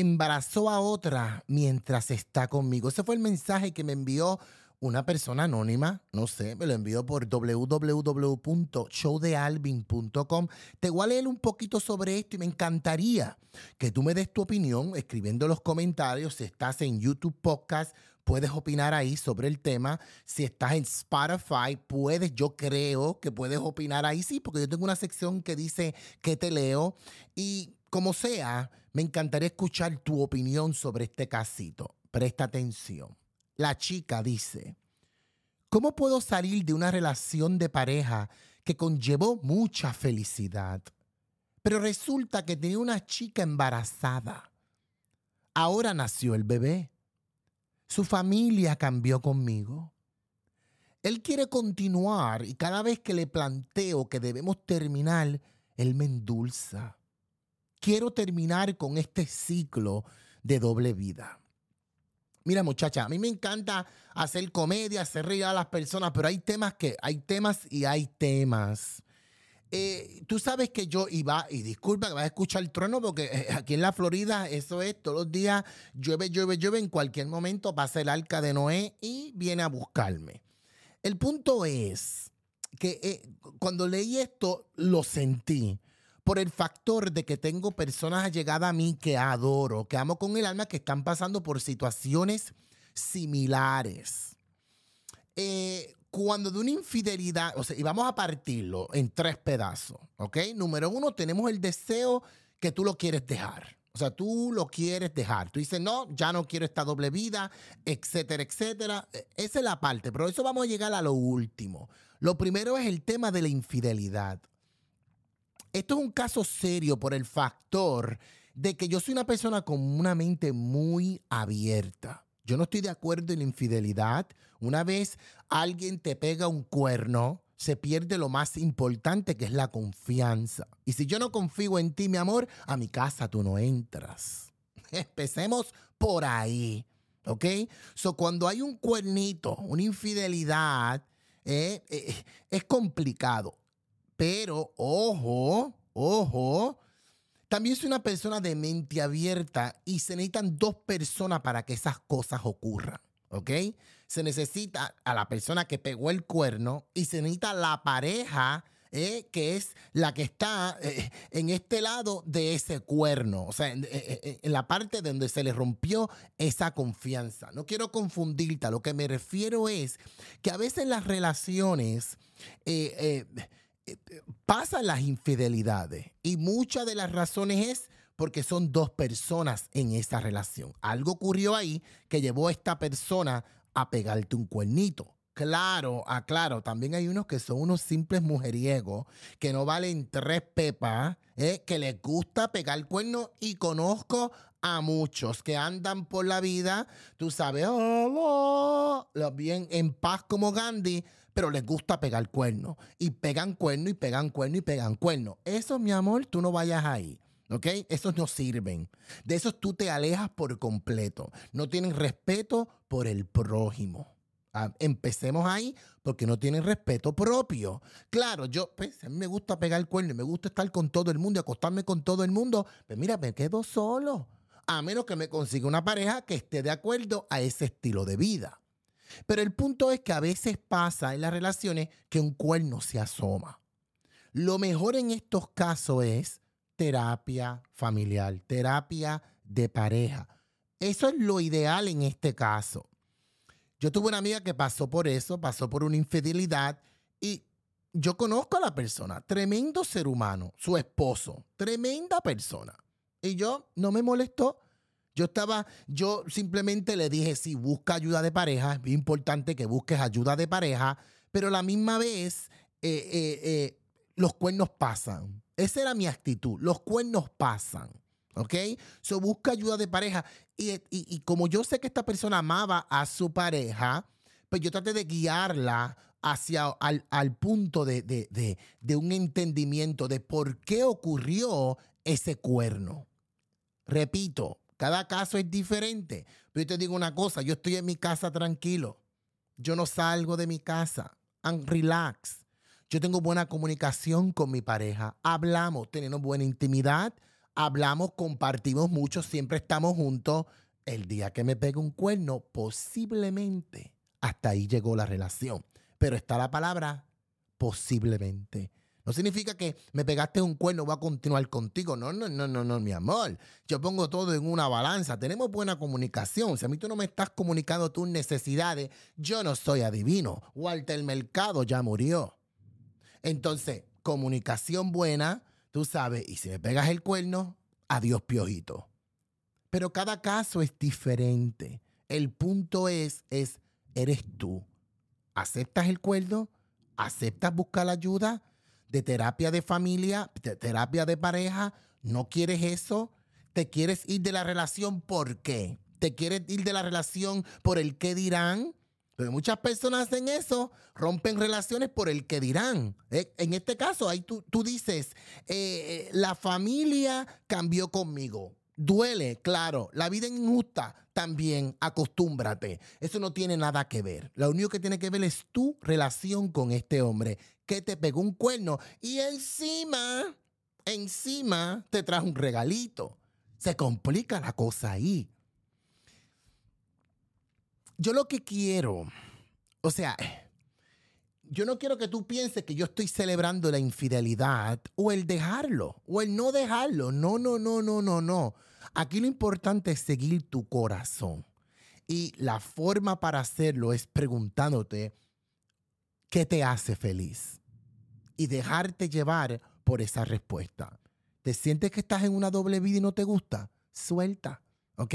embarazó a otra mientras está conmigo. Ese fue el mensaje que me envió una persona anónima, no sé, me lo envió por www.showdealvin.com. Te voy a leer un poquito sobre esto y me encantaría que tú me des tu opinión escribiendo los comentarios. Si estás en YouTube Podcast, puedes opinar ahí sobre el tema. Si estás en Spotify, puedes, yo creo que puedes opinar ahí, sí, porque yo tengo una sección que dice que te leo. Y como sea, me encantaría escuchar tu opinión sobre este casito. Presta atención. La chica dice, ¿cómo puedo salir de una relación de pareja que conllevó mucha felicidad? Pero resulta que tenía una chica embarazada. Ahora nació el bebé. Su familia cambió conmigo. Él quiere continuar y cada vez que le planteo que debemos terminar, él me endulza. Quiero terminar con este ciclo de doble vida. Mira, muchacha, a mí me encanta hacer comedia, hacer reír a las personas, pero hay temas que hay temas y hay temas. Eh, tú sabes que yo iba, y disculpa que vas a escuchar el trueno, porque eh, aquí en la Florida eso es todos los días, llueve, llueve, llueve, en cualquier momento pasa el arca de Noé y viene a buscarme. El punto es que eh, cuando leí esto lo sentí por el factor de que tengo personas allegadas a mí que adoro, que amo con el alma, que están pasando por situaciones similares. Eh, cuando de una infidelidad, o sea, y vamos a partirlo en tres pedazos, ¿ok? Número uno, tenemos el deseo que tú lo quieres dejar. O sea, tú lo quieres dejar. Tú dices, no, ya no quiero esta doble vida, etcétera, etcétera. E, esa es la parte, pero eso vamos a llegar a lo último. Lo primero es el tema de la infidelidad. Esto es un caso serio por el factor de que yo soy una persona con una mente muy abierta. Yo no estoy de acuerdo en la infidelidad. Una vez alguien te pega un cuerno, se pierde lo más importante que es la confianza. Y si yo no confío en ti, mi amor, a mi casa tú no entras. Empecemos por ahí. ¿Ok? So, cuando hay un cuernito, una infidelidad, eh, eh, es complicado. Pero, ojo, ojo, también soy una persona de mente abierta y se necesitan dos personas para que esas cosas ocurran. ¿Ok? Se necesita a la persona que pegó el cuerno y se necesita la pareja eh, que es la que está eh, en este lado de ese cuerno, o sea, en, la parte donde se le rompió esa confianza. No quiero confundirte, lo que me refiero es que a veces las relaciones eh, pasan las infidelidades y muchas de las razones es porque son dos personas en esa relación. Algo ocurrió ahí que llevó a esta persona a pegarte un cuernito. Claro, aclaro, también hay unos que son unos simples mujeriegos que no valen tres pepas, ¿eh? que les gusta pegar cuernos y conozco a muchos que andan por la vida, tú sabes, oh, oh, bien en paz como Gandhi, pero les gusta pegar cuernos. Y pegan cuerno y pegan cuerno y pegan cuerno. Eso, mi amor, tú no vayas ahí. ¿Ok? Esos no sirven. De esos tú te alejas por completo. No tienen respeto por el prójimo. Ah, empecemos ahí porque no tienen respeto propio. Claro, yo, pues, a mí me gusta pegar cuerno y me gusta estar con todo el mundo y acostarme con todo el mundo. Pues mira, me quedo solo. A menos que me consiga una pareja que esté de acuerdo a ese estilo de vida. Pero el punto es que a veces pasa en las relaciones que un cuerno se asoma. Lo mejor en estos casos es terapia familiar, terapia de pareja. Eso es lo ideal en este caso. Yo tuve una amiga que pasó por eso, pasó por una infidelidad y yo conozco a la persona, tremendo ser humano, su esposo, tremenda persona. Y yo no me molestó yo estaba, yo simplemente le dije, sí, busca ayuda de pareja, es importante que busques ayuda de pareja, pero a la misma vez eh, eh, eh, los cuernos pasan. Esa era mi actitud, los cuernos pasan. ¿Ok? So busca ayuda de pareja. Y, como yo sé que esta persona amaba a su pareja, pues yo traté de guiarla hacia al, al punto de, de, de un entendimiento de por qué ocurrió ese cuerno. Repito, cada caso es diferente. Pero yo te digo una cosa, yo estoy en mi casa tranquilo. Yo no salgo de mi casa. I'm relax. Yo tengo buena comunicación con mi pareja. Hablamos, tenemos buena intimidad. hablamos, compartimos mucho, siempre estamos juntos. El día que me pegue un cuerno, posiblemente hasta ahí llegó la relación. Pero está la palabra posiblemente. No significa que me pegaste un cuerno, voy a continuar contigo. No, no, no, no, no, mi amor. Yo pongo todo en una balanza. Tenemos buena comunicación. Si a mí tú no me estás comunicando tus necesidades, yo no soy adivino. Walter Mercado ya murió. Entonces, comunicación buena, tú sabes, y si me pegas el cuerno, adiós piojito. Pero cada caso es diferente. El punto es, es, eres tú. ¿Aceptas el cuerno? ¿Aceptas buscar ayuda? De terapia de familia, de terapia de pareja, no quieres eso, te quieres ir de la relación, ¿por qué? ¿Te quieres ir de la relación por el qué dirán? Pero muchas personas hacen eso, rompen relaciones por el que dirán. Eh, en este caso, ahí tú, tú dices, eh, eh, la familia cambió conmigo. Duele, claro. La vida injusta, también acostúmbrate. Eso no tiene nada que ver. Lo único que tiene que ver es tu relación con este hombre que te pegó un cuerno y encima, encima te trajo un regalito. Se complica la cosa ahí. Yo lo que quiero, o sea, yo no quiero que tú pienses que yo estoy celebrando la infidelidad o el dejarlo o el no dejarlo. No, no, no, no, no, no. Aquí lo importante es seguir tu corazón. Y la forma para hacerlo es preguntándote qué te hace feliz y dejarte llevar por esa respuesta. ¿Te sientes que estás en una doble vida y no te gusta? Suelta, ¿ok?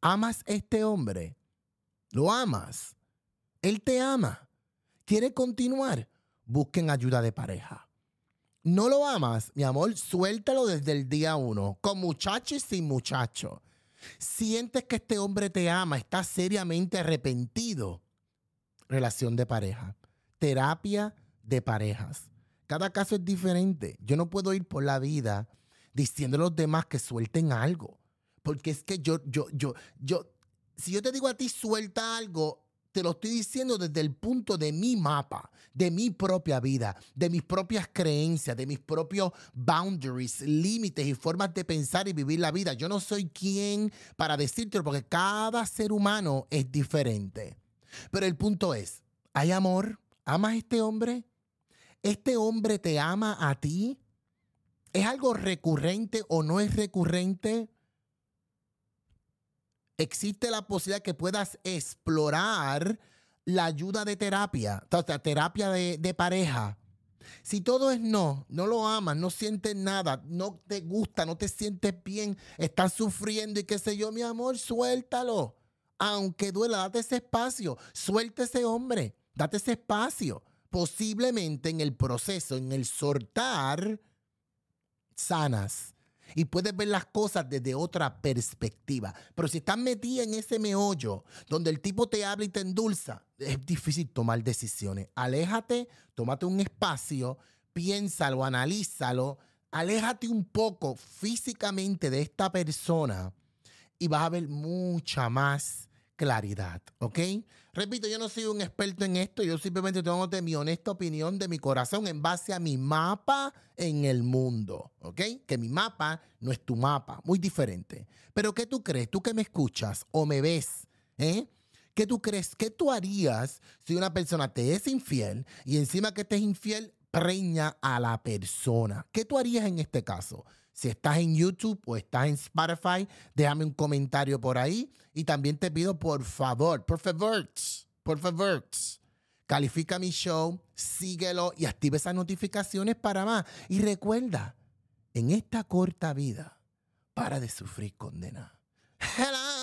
¿Amas a este hombre? ¿Lo amas? Él te ama. ¿Quiere continuar? Busquen ayuda de pareja no lo amas, mi amor, suéltalo desde el día uno, con muchacho y sin muchacho. Sientes que este hombre te ama, está seriamente arrepentido. Relación de pareja. Terapia de parejas. Cada caso es diferente. Yo no puedo ir por la vida diciendo a los demás que suelten algo. Porque es que yo, yo, yo, yo, si yo te digo a ti suelta algo, te lo estoy diciendo desde el punto de mi mapa, de mi propia vida, de mis propias creencias, de mis propios boundaries, límites y formas de pensar y vivir la vida. Yo no soy quien para decírtelo porque cada ser humano es diferente. Pero el punto es, ¿hay amor? ¿Amas a este hombre? ¿Este hombre te ama a ti? ¿Es algo recurrente o no es recurrente? Existe la posibilidad que puedas explorar la ayuda de terapia, o sea, terapia de, pareja. Si todo es no, no lo amas, no sientes nada, no te gusta, no te sientes bien, estás sufriendo y qué sé yo, mi amor, suéltalo. Aunque duela, date ese espacio, suelta ese hombre, date ese espacio. Posiblemente en el proceso, en el soltar, sanas y puedes ver las cosas desde otra perspectiva. Pero si estás metida en ese meollo donde el tipo te habla y te endulza, es difícil tomar decisiones. Aléjate, tómate un espacio, piénsalo, analízalo, aléjate un poco físicamente de esta persona y vas a ver mucha más claridad, ¿ok? Repito, yo no soy un experto en esto, yo simplemente tengo de mi honesta opinión de mi corazón en base a mi mapa en el mundo, ¿ok? Que mi mapa no es tu mapa, muy diferente. Pero ¿qué tú crees? Tú que me escuchas o me ves, ¿eh? ¿Qué tú crees? ¿Qué tú harías si una persona te es infiel y encima que te es infiel preña a la persona? ¿Qué tú harías en este caso? Si estás en YouTube o estás en Spotify, déjame un comentario por ahí. Y también te pido, por favor, por favor, por favor, califica mi show, síguelo y activa esas notificaciones para más. Y recuerda, en esta corta vida, para de sufrir condena. Hello.